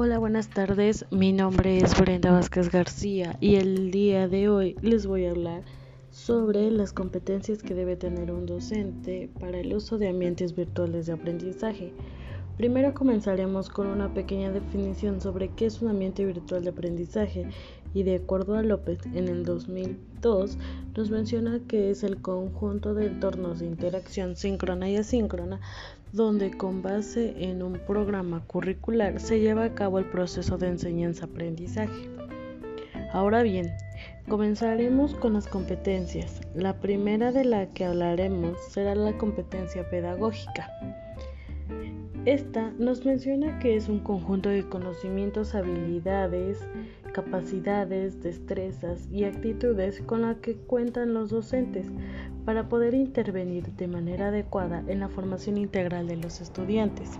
Hola, buenas tardes. Mi nombre es Brenda Vázquez García y el día de hoy les voy a hablar sobre las competencias que debe tener un docente para el uso de ambientes virtuales de aprendizaje. Primero comenzaremos con una pequeña definición sobre qué es un ambiente virtual de aprendizaje y de acuerdo a López en el 2002 nos menciona que es el conjunto de entornos de interacción síncrona y asíncrona donde con base en un programa curricular se lleva a cabo el proceso de enseñanza-aprendizaje. Ahora bien, comenzaremos con las competencias. La primera de la que hablaremos será la competencia pedagógica. Esta nos menciona que es un conjunto de conocimientos, habilidades, capacidades, destrezas y actitudes con las que cuentan los docentes para poder intervenir de manera adecuada en la formación integral de los estudiantes.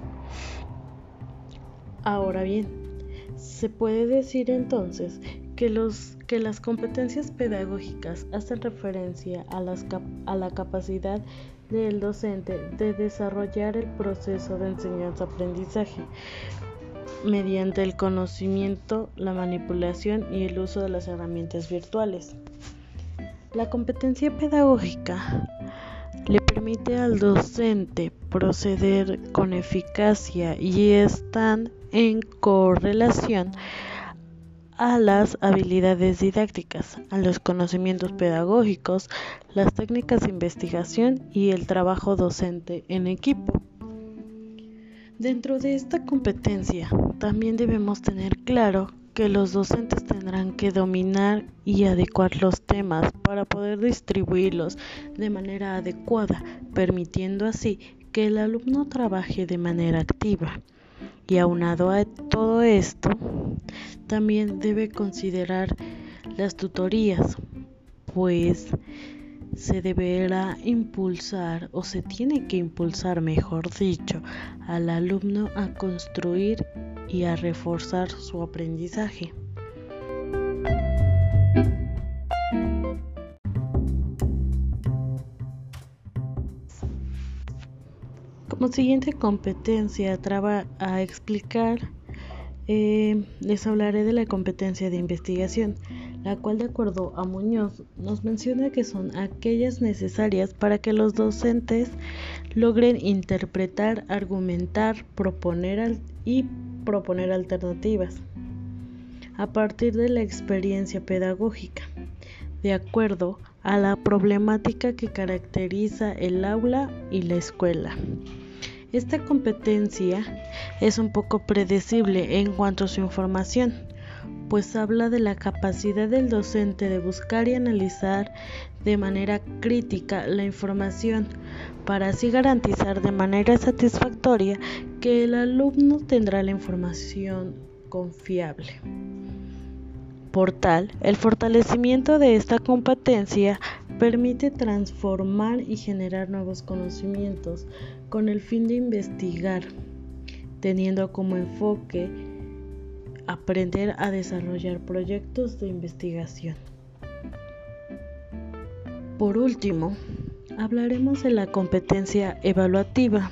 Ahora bien, se puede decir entonces que, las competencias pedagógicas hacen referencia a, a la capacidad del docente de desarrollar el proceso de enseñanza-aprendizaje mediante el conocimiento, la manipulación y el uso de las herramientas virtuales. La competencia pedagógica le permite al docente proceder con eficacia y están en correlación a las habilidades didácticas, a los conocimientos pedagógicos, las técnicas de investigación y el trabajo docente en equipo. Dentro de esta competencia también debemos tener claro que los docentes tendrán que dominar y adecuar los temas para poder distribuirlos de manera adecuada, permitiendo así que el alumno trabaje de manera activa. Y aunado a todo esto, también debe considerar las tutorías, pues se deberá impulsar o se tiene que impulsar, mejor dicho, al alumno a construir y a reforzar su aprendizaje. Como siguiente competencia, traba a explicar, eh, les hablaré de la competencia de investigación, la cual de acuerdo a Muñoz nos menciona que son aquellas necesarias para que los docentes logren interpretar, argumentar, proponer y proponer alternativas a partir de la experiencia pedagógica, de acuerdo a la problemática que caracteriza el aula y la escuela. Esta competencia es un poco predecible en cuanto a su información, pues habla de la capacidad del docente de buscar y analizar de manera crítica la información para así garantizar de manera satisfactoria que el alumno tendrá la información confiable. Por tal, el fortalecimiento de esta competencia permite transformar y generar nuevos conocimientos con el fin de investigar, teniendo como enfoque aprender a desarrollar proyectos de investigación. Por último, hablaremos de la competencia evaluativa.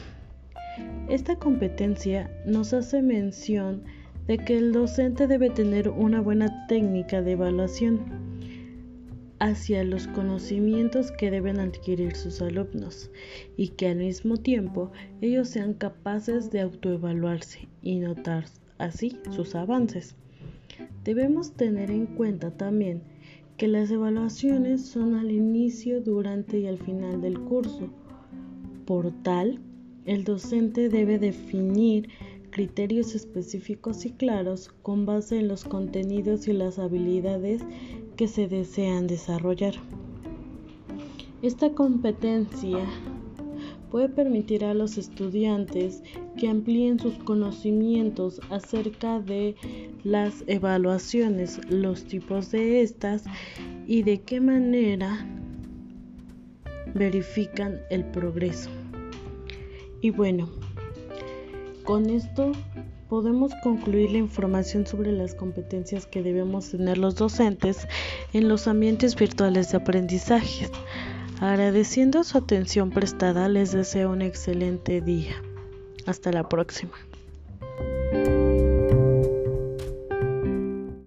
Esta competencia nos hace mención de que el docente debe tener una buena técnica de evaluación hacia los conocimientos que deben adquirir sus alumnos y que al mismo tiempo ellos sean capaces de autoevaluarse y notar así sus avances. Debemos tener en cuenta también que las evaluaciones son al inicio, durante y al final del curso. Por tal, el docente debe definir criterios específicos y claros con base en los contenidos y las habilidades que se desean desarrollar. Esta competencia puede permitir a los estudiantes que amplíen sus conocimientos acerca de las evaluaciones, los tipos de estas y de qué manera verifican el progreso. Y bueno, con esto podemos concluir la información sobre las competencias que debemos tener los docentes en los ambientes virtuales de aprendizaje. Agradeciendo su atención prestada, les deseo un excelente día. Hasta la próxima.